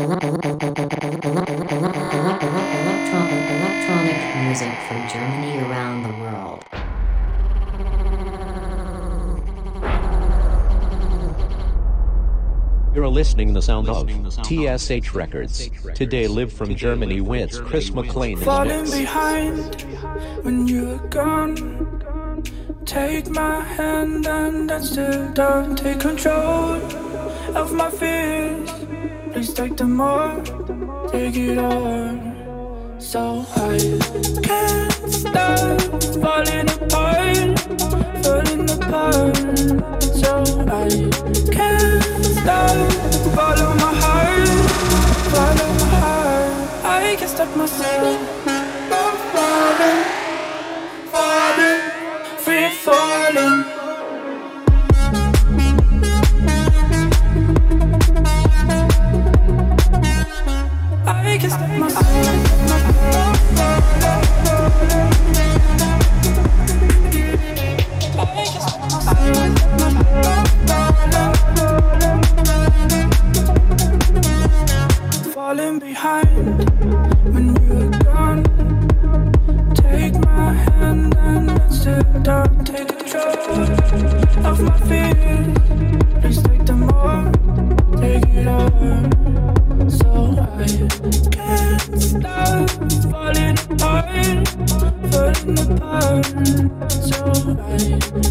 electronic music from Germany around the world. You're listening the sound of TSH Records. Today live from Germany with Chris McClane in the Falling mix. behind when you're gone. Take my hand and I still don't take control of my fears. Please take the all, take it all. So I can't stop falling apart, falling apart. So I can't stop, follow my heart, follow my heart. I can't stop myself stop falling apart.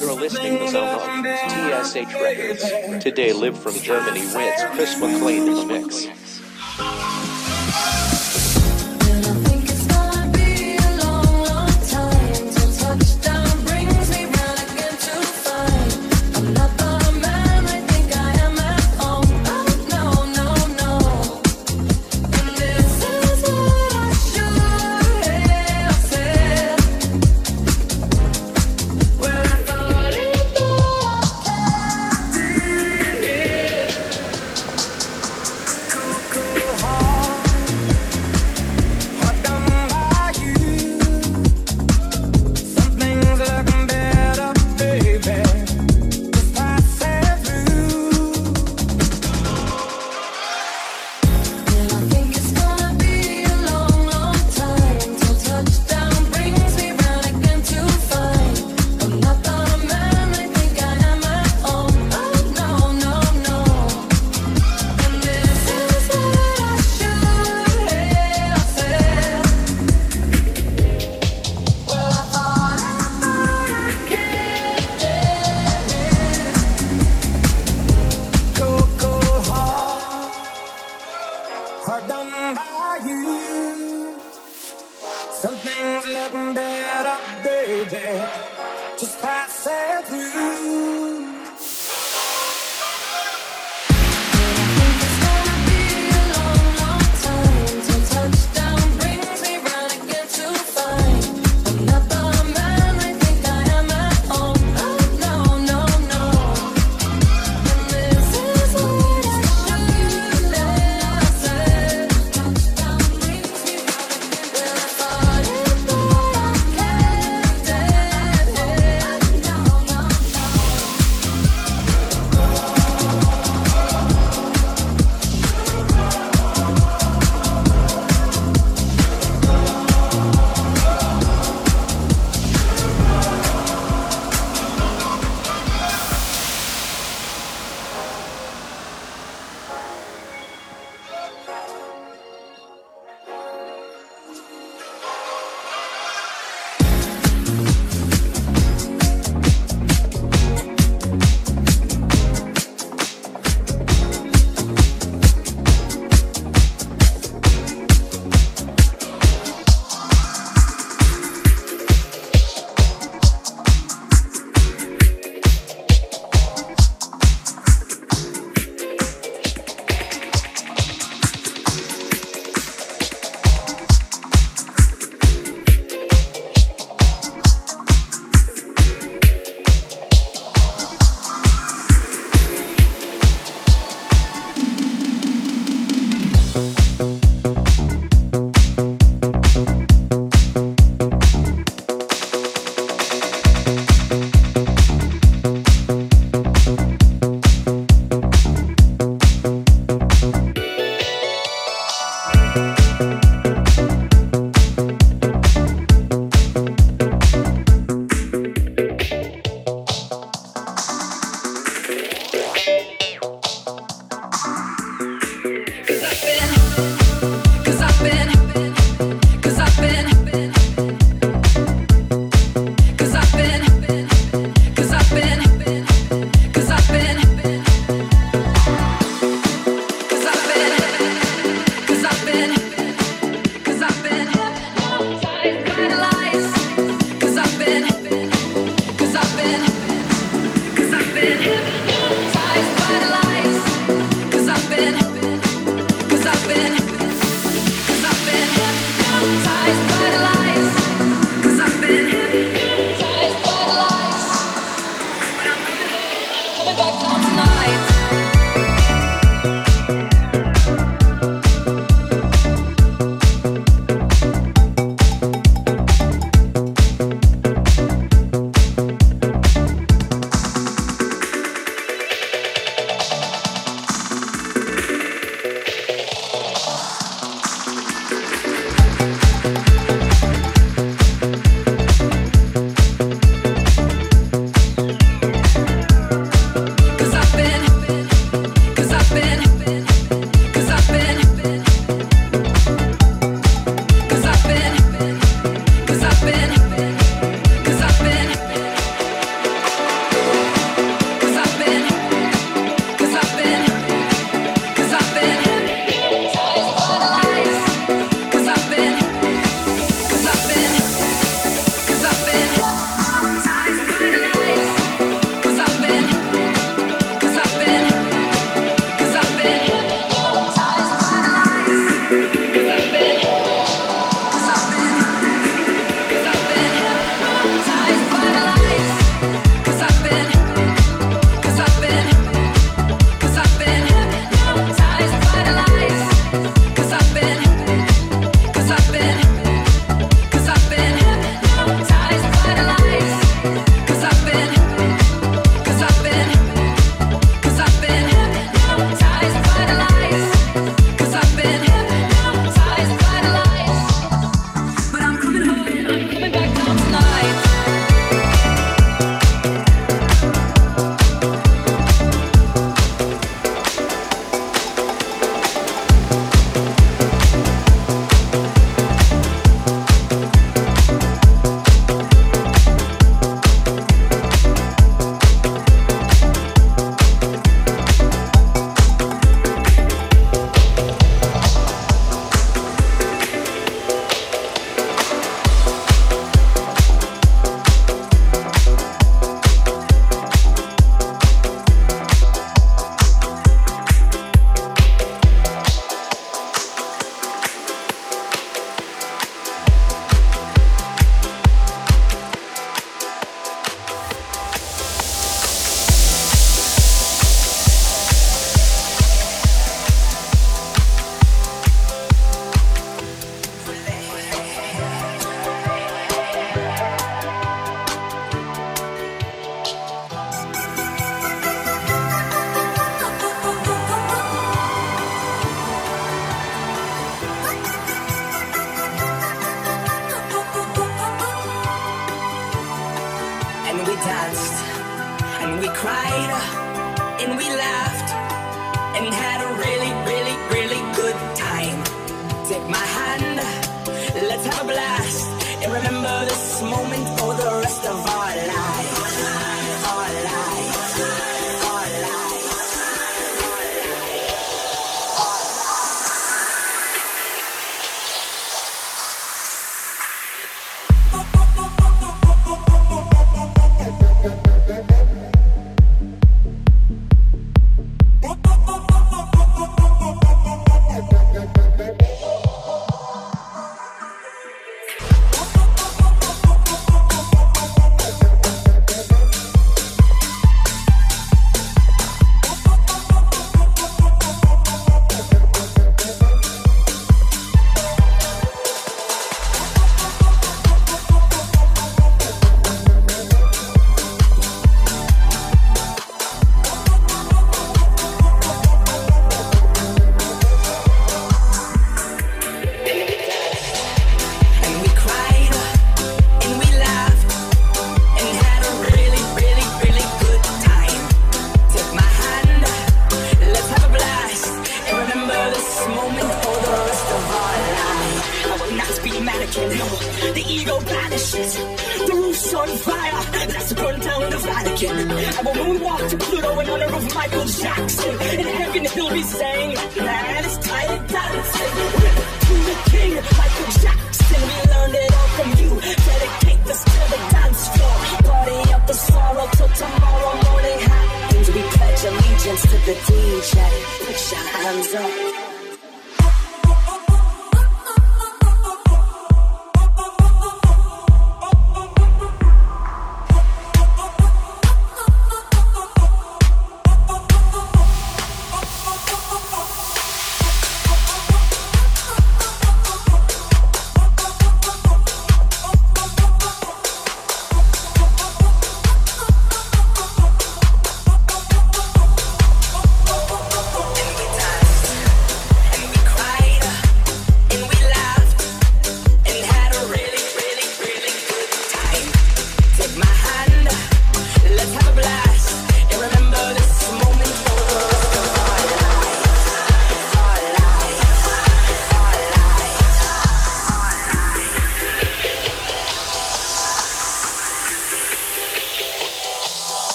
You're listening to Zone TSH Records. Today, Live from Germany wins Chris McClane's mix.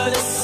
But it's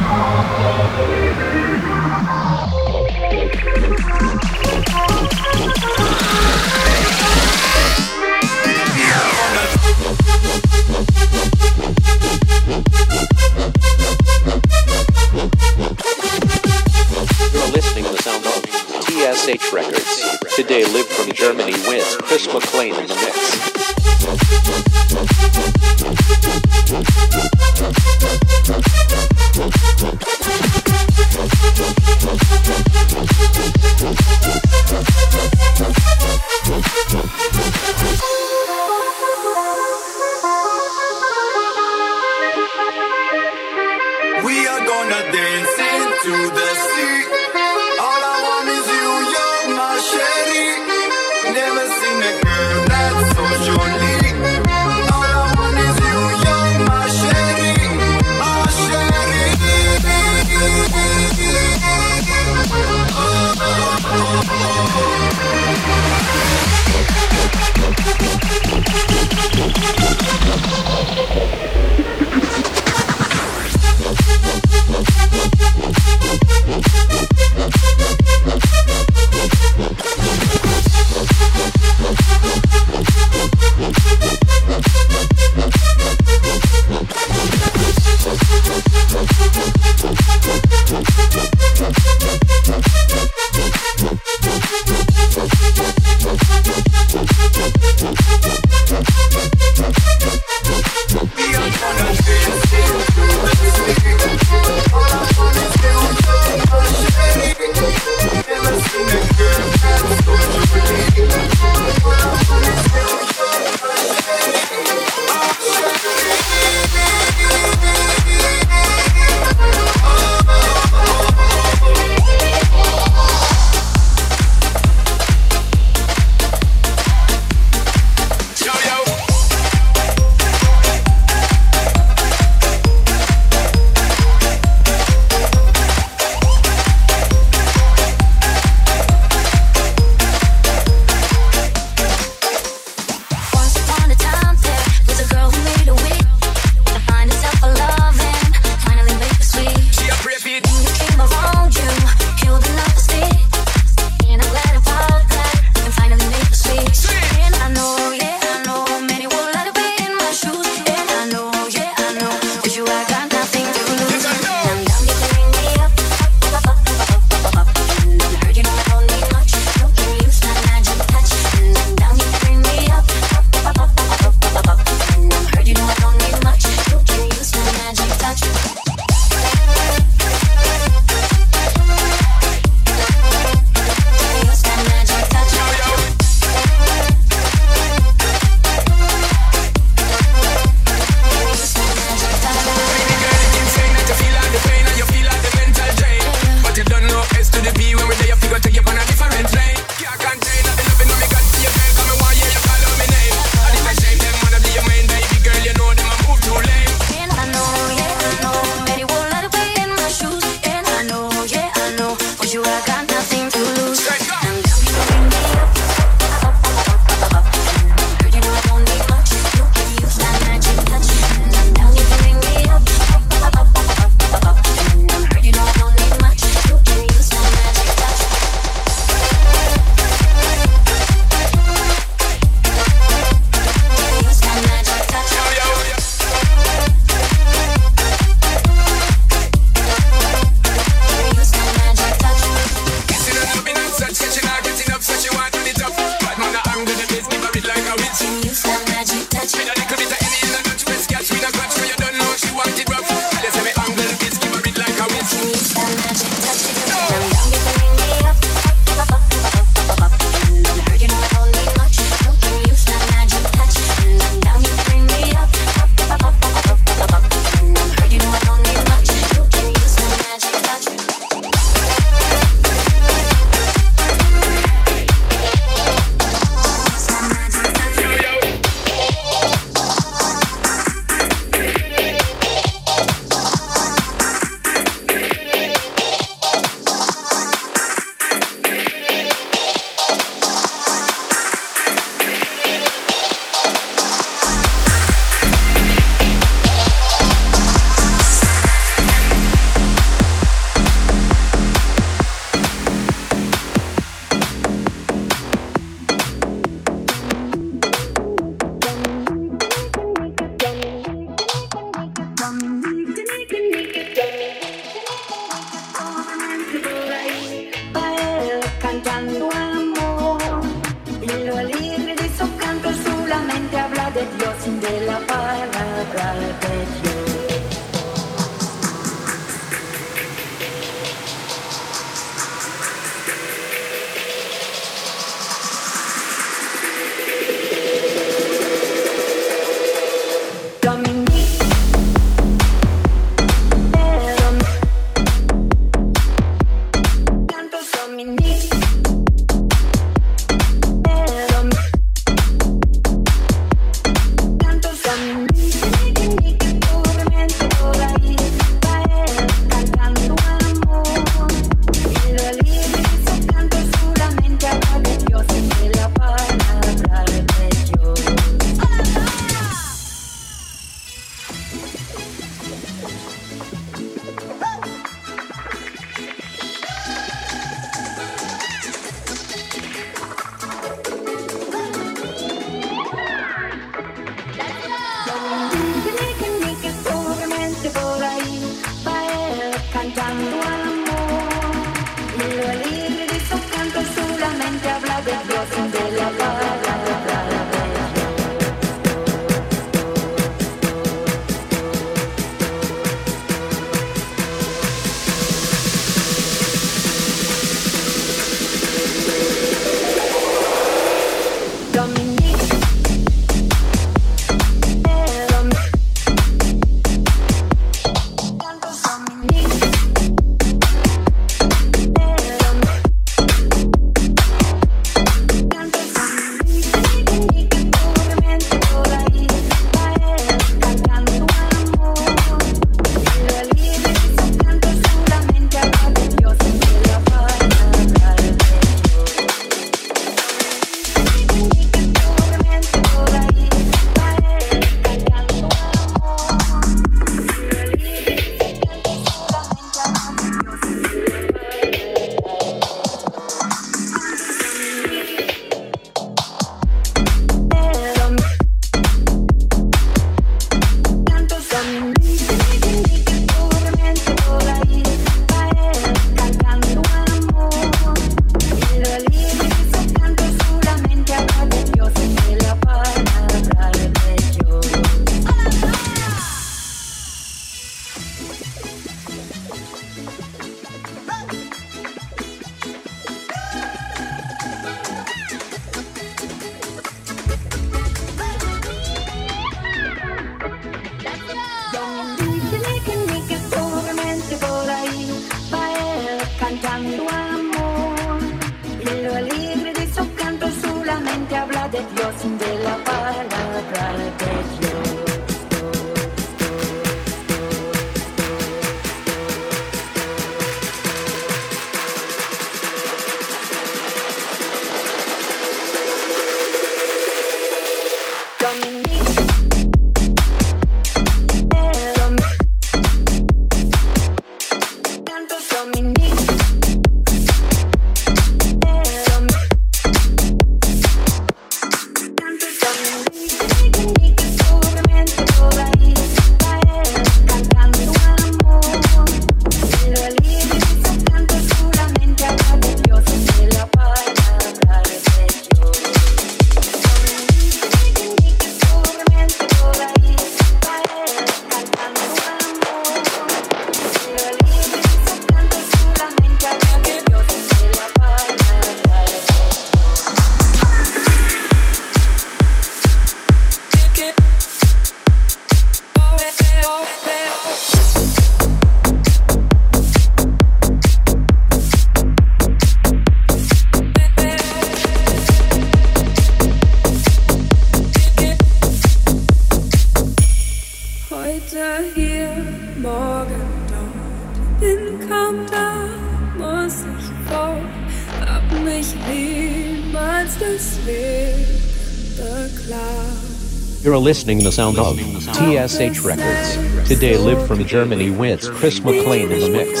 listening to the sound of TSH Records. Today live from Germany with Chris McClane in the mix.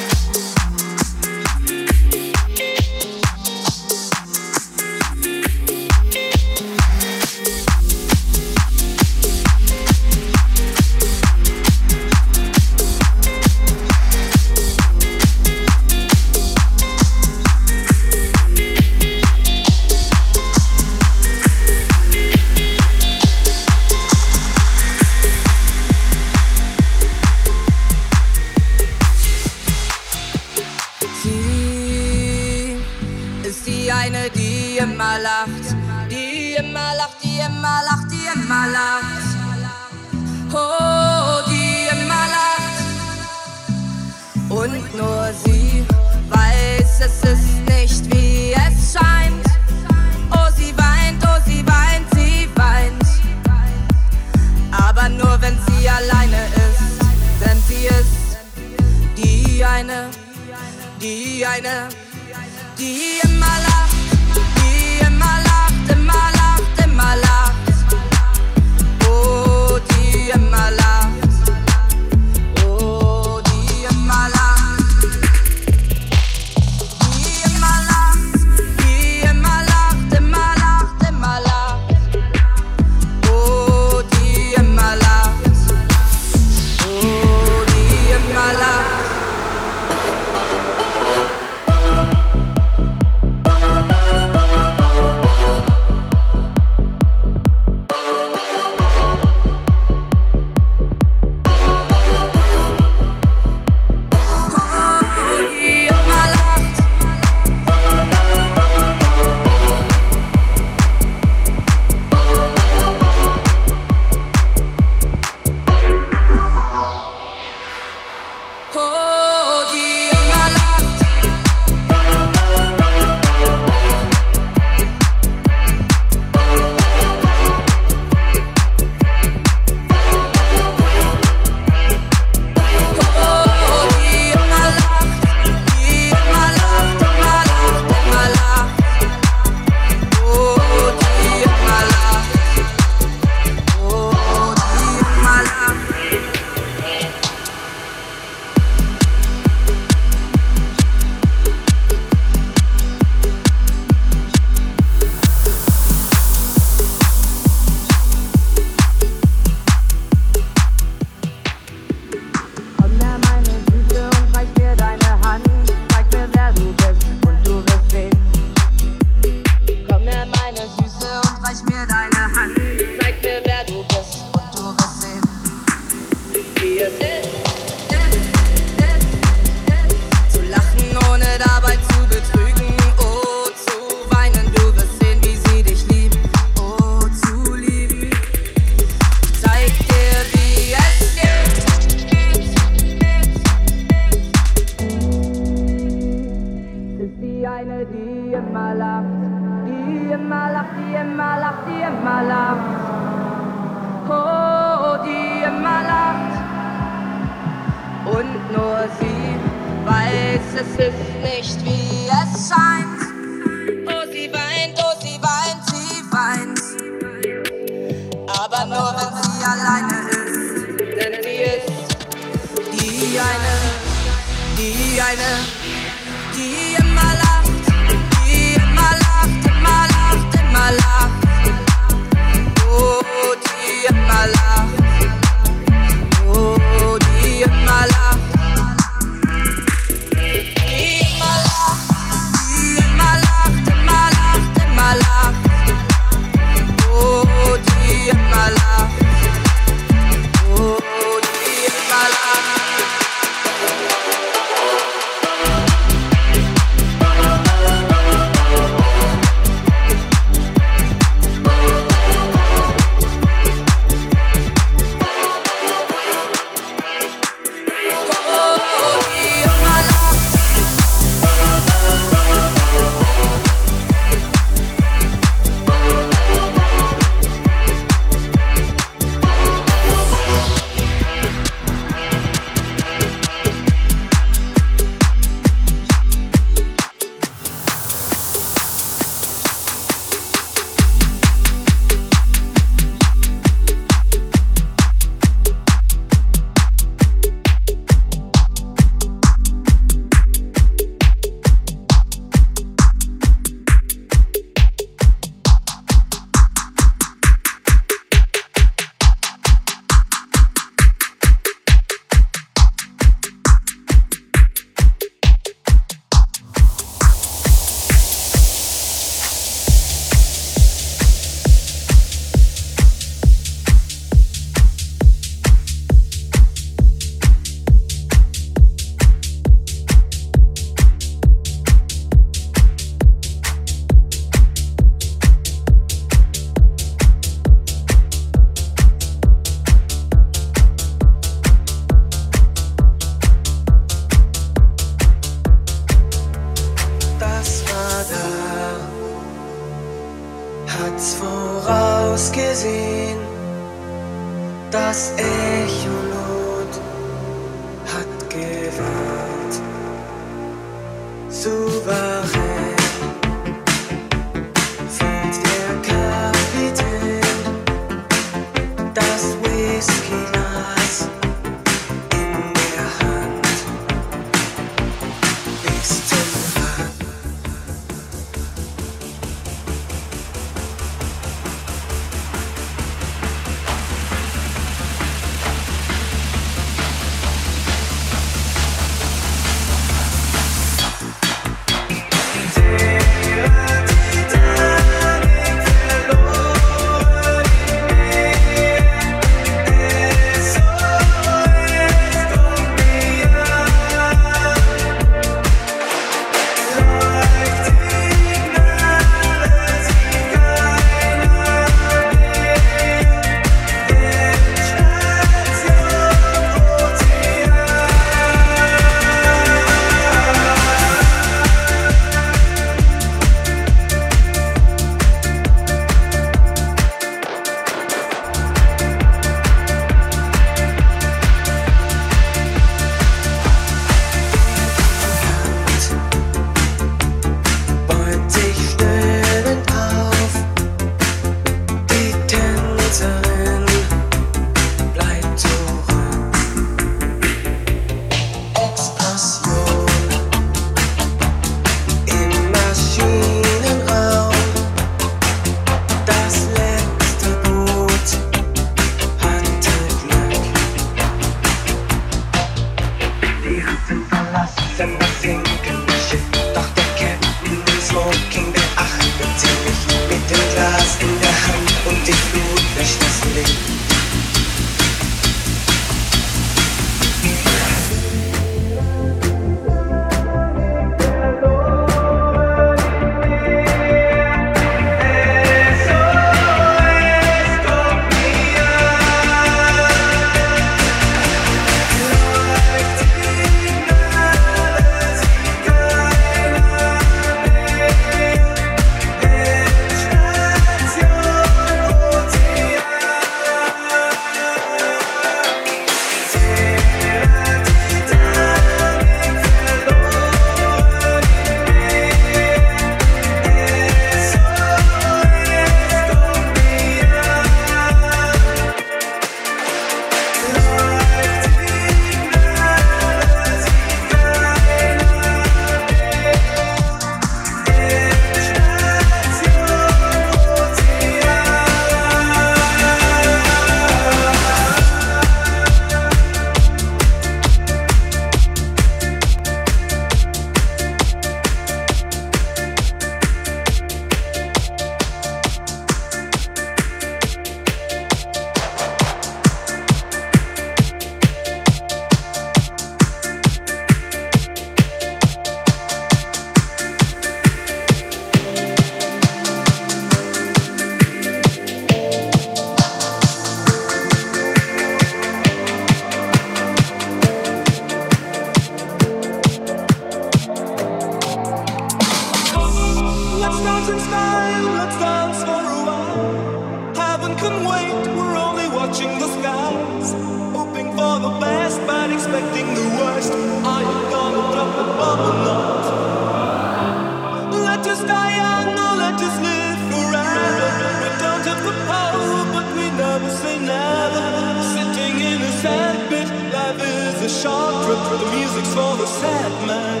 short trip, the music's for the sad man.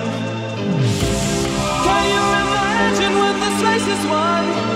Can you imagine when this race is won?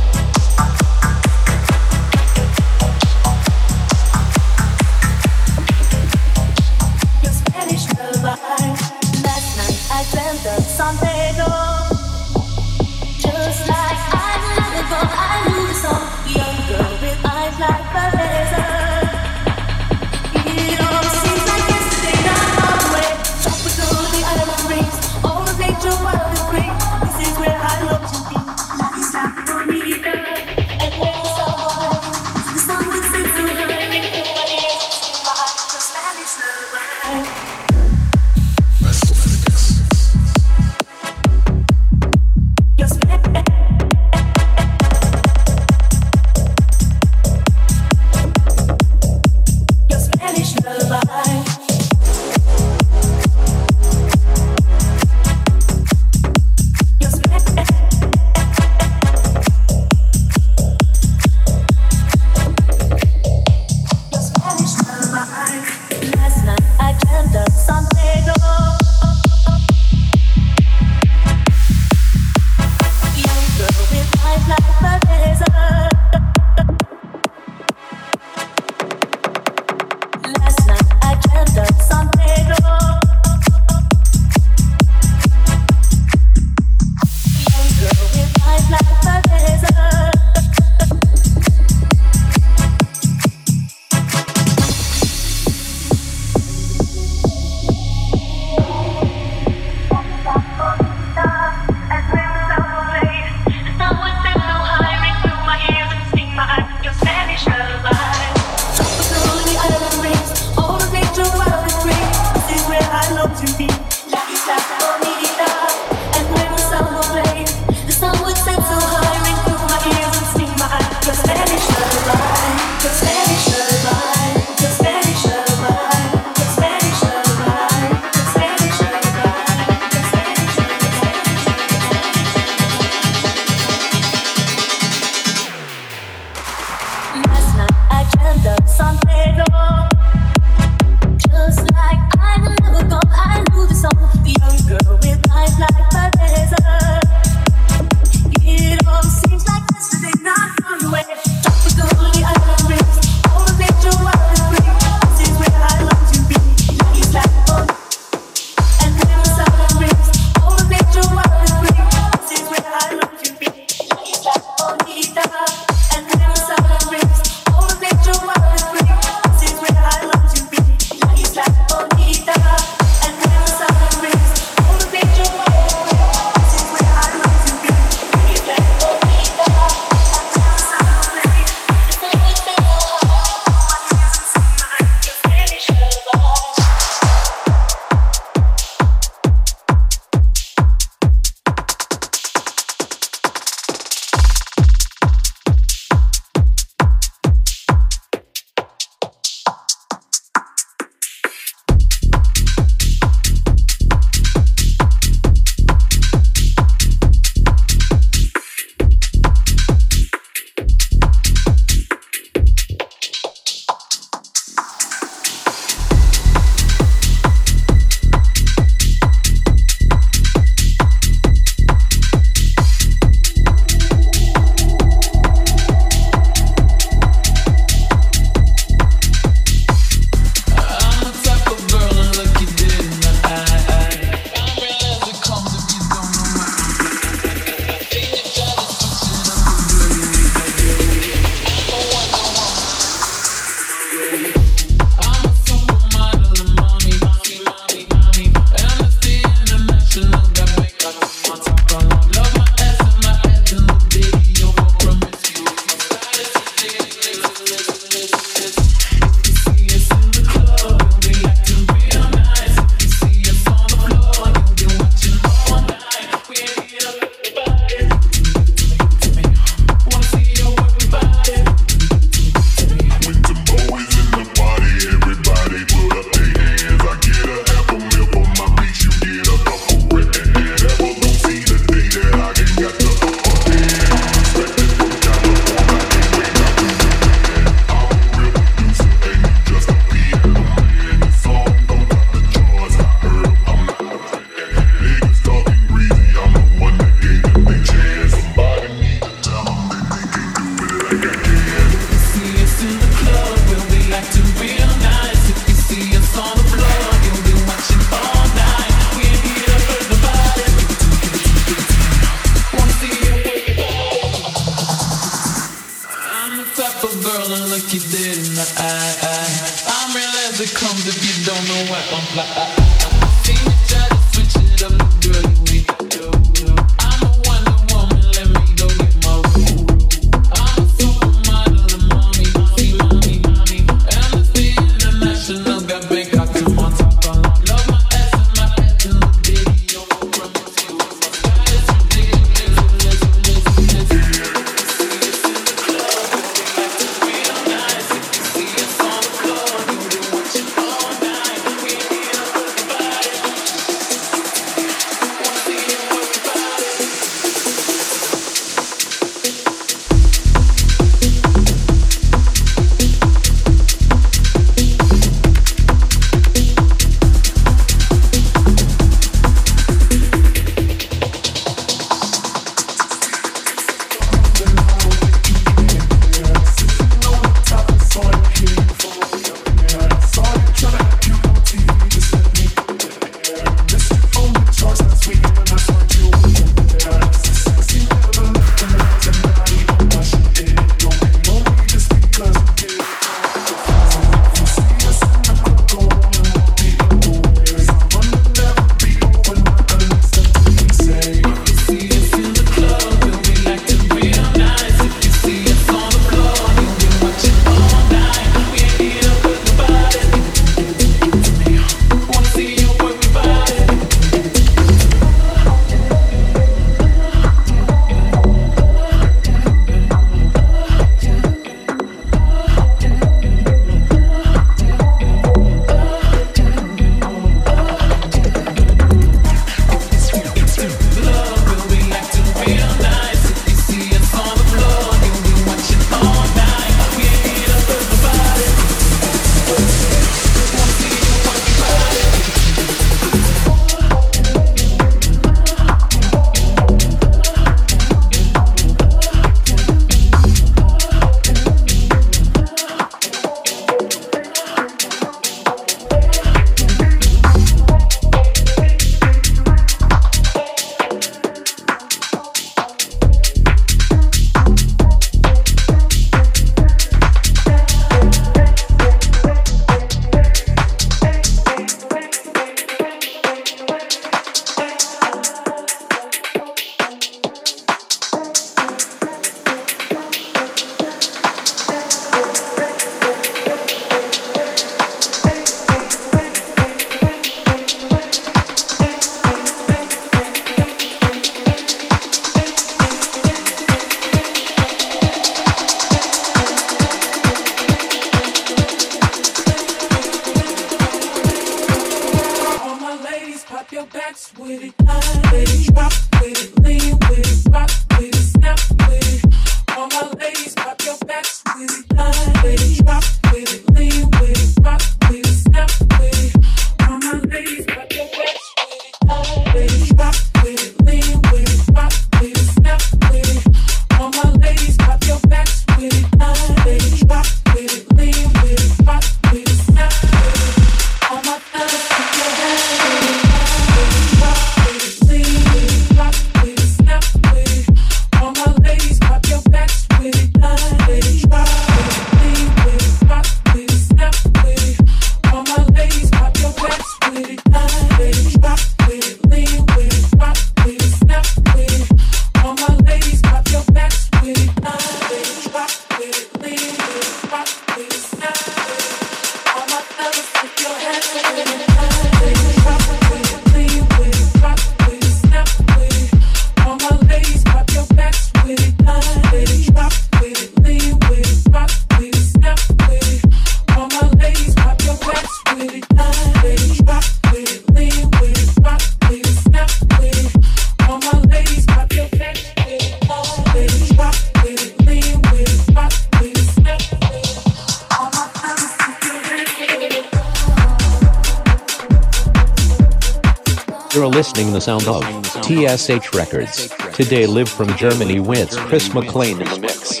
Sound of TSH Records. Today live from Germany with Chris McClane in the mix.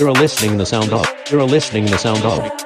You're listening the sound of. You're listening the sound of.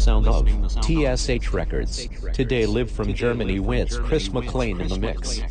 The sound of TSH Records. Today live from Germany with Chris McClane in the mix.